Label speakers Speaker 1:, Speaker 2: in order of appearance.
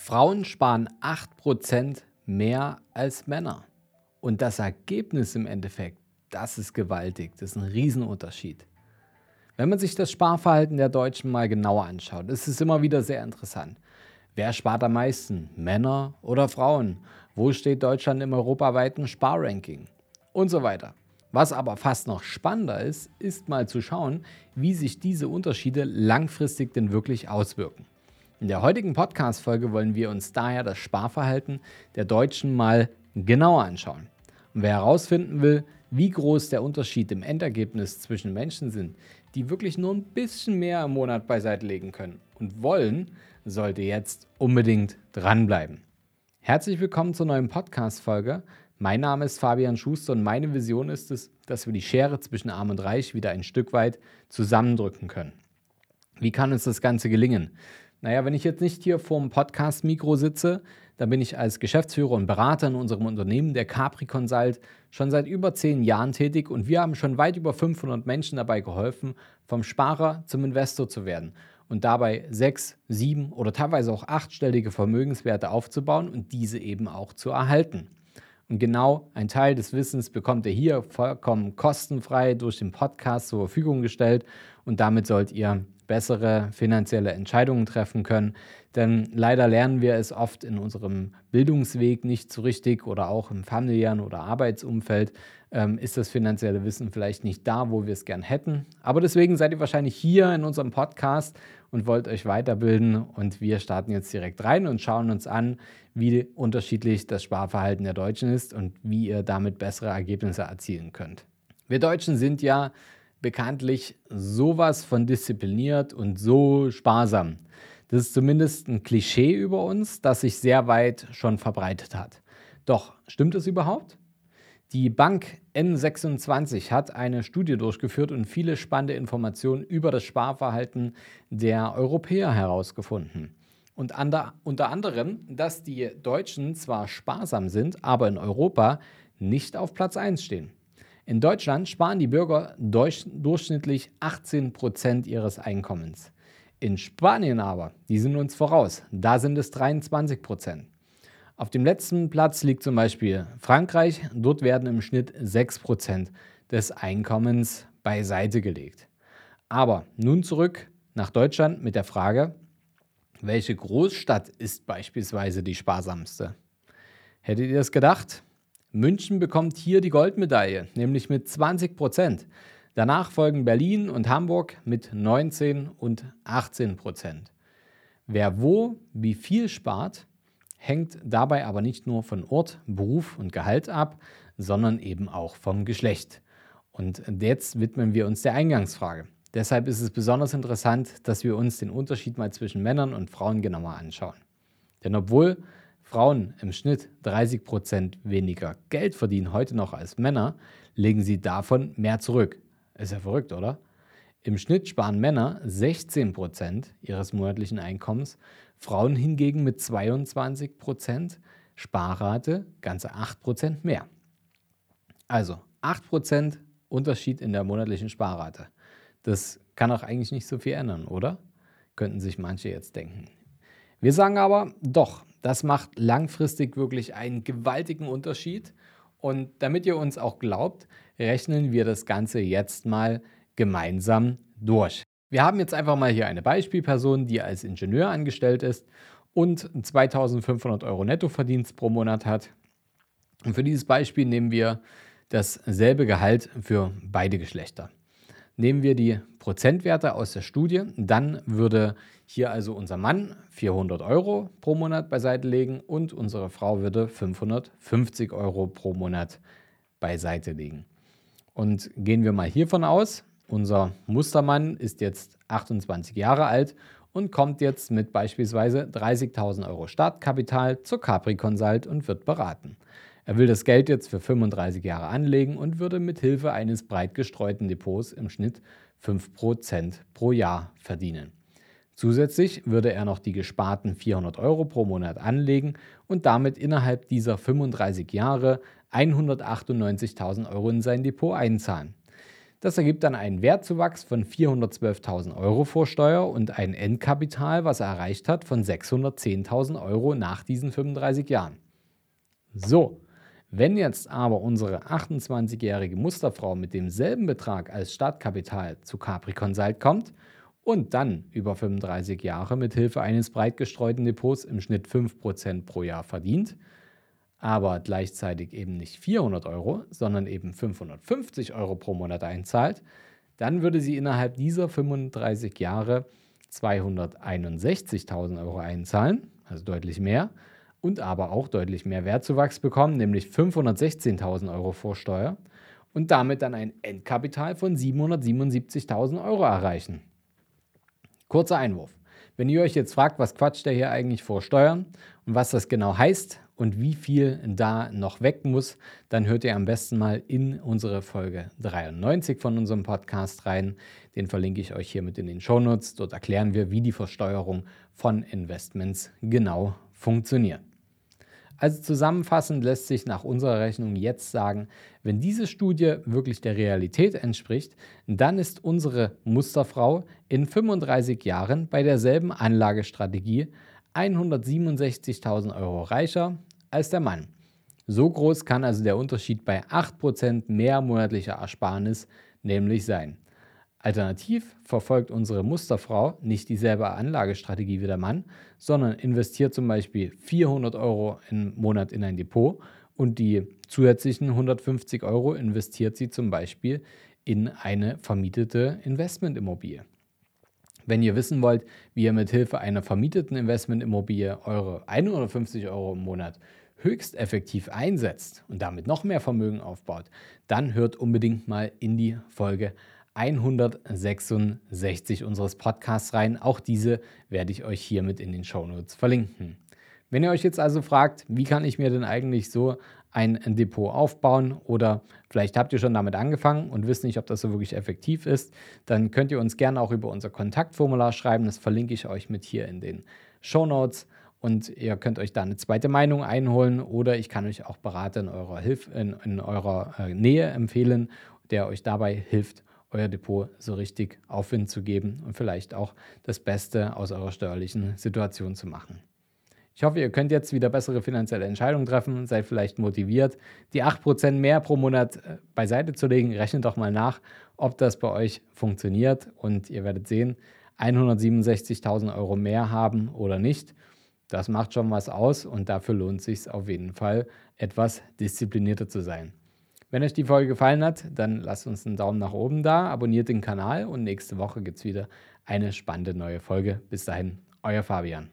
Speaker 1: Frauen sparen 8% mehr als Männer. Und das Ergebnis im Endeffekt, das ist gewaltig. Das ist ein Riesenunterschied. Wenn man sich das Sparverhalten der Deutschen mal genauer anschaut, ist es immer wieder sehr interessant. Wer spart am meisten? Männer oder Frauen? Wo steht Deutschland im europaweiten Sparranking? Und so weiter. Was aber fast noch spannender ist, ist mal zu schauen, wie sich diese Unterschiede langfristig denn wirklich auswirken. In der heutigen Podcast-Folge wollen wir uns daher das Sparverhalten der Deutschen mal genauer anschauen. Und wer herausfinden will, wie groß der Unterschied im Endergebnis zwischen Menschen sind, die wirklich nur ein bisschen mehr im Monat beiseite legen können und wollen, sollte jetzt unbedingt dranbleiben. Herzlich willkommen zur neuen Podcast-Folge. Mein Name ist Fabian Schuster und meine Vision ist es, dass wir die Schere zwischen Arm und Reich wieder ein Stück weit zusammendrücken können. Wie kann uns das Ganze gelingen? Naja, wenn ich jetzt nicht hier vorm Podcast-Mikro sitze, dann bin ich als Geschäftsführer und Berater in unserem Unternehmen, der Capri Consult, schon seit über zehn Jahren tätig und wir haben schon weit über 500 Menschen dabei geholfen, vom Sparer zum Investor zu werden und dabei sechs, sieben oder teilweise auch achtstellige Vermögenswerte aufzubauen und diese eben auch zu erhalten. Und genau ein Teil des Wissens bekommt ihr hier vollkommen kostenfrei durch den Podcast zur Verfügung gestellt und damit sollt ihr bessere finanzielle Entscheidungen treffen können. Denn leider lernen wir es oft in unserem Bildungsweg nicht so richtig oder auch im familiären oder Arbeitsumfeld ähm, ist das finanzielle Wissen vielleicht nicht da, wo wir es gern hätten. Aber deswegen seid ihr wahrscheinlich hier in unserem Podcast und wollt euch weiterbilden. Und wir starten jetzt direkt rein und schauen uns an, wie unterschiedlich das Sparverhalten der Deutschen ist und wie ihr damit bessere Ergebnisse erzielen könnt. Wir Deutschen sind ja bekanntlich sowas von diszipliniert und so sparsam. Das ist zumindest ein Klischee über uns, das sich sehr weit schon verbreitet hat. Doch stimmt es überhaupt? Die Bank N26 hat eine Studie durchgeführt und viele spannende Informationen über das Sparverhalten der Europäer herausgefunden. Und unter anderem, dass die Deutschen zwar sparsam sind, aber in Europa nicht auf Platz 1 stehen. In Deutschland sparen die Bürger durch, durchschnittlich 18 Prozent ihres Einkommens. In Spanien aber, die sind uns voraus, da sind es 23 Prozent. Auf dem letzten Platz liegt zum Beispiel Frankreich, dort werden im Schnitt 6 Prozent des Einkommens beiseite gelegt. Aber nun zurück nach Deutschland mit der Frage, welche Großstadt ist beispielsweise die sparsamste? Hättet ihr das gedacht? München bekommt hier die Goldmedaille, nämlich mit 20 Prozent. Danach folgen Berlin und Hamburg mit 19 und 18 Prozent. Wer wo wie viel spart, hängt dabei aber nicht nur von Ort, Beruf und Gehalt ab, sondern eben auch vom Geschlecht. Und jetzt widmen wir uns der Eingangsfrage. Deshalb ist es besonders interessant, dass wir uns den Unterschied mal zwischen Männern und Frauen genauer anschauen. Denn obwohl Frauen im Schnitt 30 Prozent weniger Geld verdienen heute noch als Männer, legen sie davon mehr zurück. Ist ja verrückt, oder? Im Schnitt sparen Männer 16 Prozent ihres monatlichen Einkommens, Frauen hingegen mit 22 Prozent Sparrate ganze 8 Prozent mehr. Also 8 Prozent Unterschied in der monatlichen Sparrate. Das kann auch eigentlich nicht so viel ändern, oder? Könnten sich manche jetzt denken. Wir sagen aber, doch, das macht langfristig wirklich einen gewaltigen Unterschied. Und damit ihr uns auch glaubt, rechnen wir das Ganze jetzt mal gemeinsam durch. Wir haben jetzt einfach mal hier eine Beispielperson, die als Ingenieur angestellt ist und 2500 Euro Nettoverdienst pro Monat hat. Und für dieses Beispiel nehmen wir dasselbe Gehalt für beide Geschlechter. Nehmen wir die Prozentwerte aus der Studie, dann würde hier also unser Mann 400 Euro pro Monat beiseite legen und unsere Frau würde 550 Euro pro Monat beiseite legen. Und gehen wir mal hiervon aus, unser Mustermann ist jetzt 28 Jahre alt und kommt jetzt mit beispielsweise 30.000 Euro Startkapital zur Capri Consult und wird beraten. Er will das Geld jetzt für 35 Jahre anlegen und würde mit Hilfe eines breit gestreuten Depots im Schnitt 5% pro Jahr verdienen. Zusätzlich würde er noch die gesparten 400 Euro pro Monat anlegen und damit innerhalb dieser 35 Jahre 198.000 Euro in sein Depot einzahlen. Das ergibt dann einen Wertzuwachs von 412.000 Euro vor Steuer und ein Endkapital, was er erreicht hat, von 610.000 Euro nach diesen 35 Jahren. So, wenn jetzt aber unsere 28-jährige Musterfrau mit demselben Betrag als Startkapital zu Capri Consult kommt und dann über 35 Jahre mit Hilfe eines breit gestreuten Depots im Schnitt 5% pro Jahr verdient, aber gleichzeitig eben nicht 400 Euro, sondern eben 550 Euro pro Monat einzahlt, dann würde sie innerhalb dieser 35 Jahre 261.000 Euro einzahlen, also deutlich mehr, und aber auch deutlich mehr Wertzuwachs bekommen, nämlich 516.000 Euro vor Steuer und damit dann ein Endkapital von 777.000 Euro erreichen. Kurzer Einwurf. Wenn ihr euch jetzt fragt, was quatscht der hier eigentlich vor Steuern und was das genau heißt und wie viel da noch weg muss, dann hört ihr am besten mal in unsere Folge 93 von unserem Podcast rein. Den verlinke ich euch hier mit in den Shownotes. Dort erklären wir, wie die Versteuerung von Investments genau funktioniert. Also zusammenfassend lässt sich nach unserer Rechnung jetzt sagen, wenn diese Studie wirklich der Realität entspricht, dann ist unsere Musterfrau in 35 Jahren bei derselben Anlagestrategie 167.000 Euro reicher als der Mann. So groß kann also der Unterschied bei 8% mehr monatlicher Ersparnis nämlich sein. Alternativ verfolgt unsere Musterfrau nicht dieselbe Anlagestrategie wie der Mann, sondern investiert zum Beispiel 400 Euro im Monat in ein Depot und die zusätzlichen 150 Euro investiert sie zum Beispiel in eine vermietete Investmentimmobilie. Wenn ihr wissen wollt, wie ihr mit Hilfe einer vermieteten Investmentimmobilie eure 150 Euro im Monat höchst effektiv einsetzt und damit noch mehr Vermögen aufbaut, dann hört unbedingt mal in die Folge 166 unseres Podcasts rein. Auch diese werde ich euch hiermit in den Shownotes verlinken. Wenn ihr euch jetzt also fragt, wie kann ich mir denn eigentlich so ein Depot aufbauen oder vielleicht habt ihr schon damit angefangen und wisst nicht, ob das so wirklich effektiv ist, dann könnt ihr uns gerne auch über unser Kontaktformular schreiben. Das verlinke ich euch mit hier in den Shownotes und ihr könnt euch da eine zweite Meinung einholen oder ich kann euch auch Berater in eurer, Hilf in, in eurer äh, Nähe empfehlen, der euch dabei hilft, euer Depot so richtig Aufwind zu geben und vielleicht auch das Beste aus eurer steuerlichen Situation zu machen. Ich hoffe, ihr könnt jetzt wieder bessere finanzielle Entscheidungen treffen, seid vielleicht motiviert, die 8% mehr pro Monat äh, beiseite zu legen. Rechnet doch mal nach, ob das bei euch funktioniert und ihr werdet sehen, 167.000 Euro mehr haben oder nicht. Das macht schon was aus und dafür lohnt es sich auf jeden Fall, etwas disziplinierter zu sein. Wenn euch die Folge gefallen hat, dann lasst uns einen Daumen nach oben da, abonniert den Kanal und nächste Woche gibt es wieder eine spannende neue Folge. Bis dahin, euer Fabian.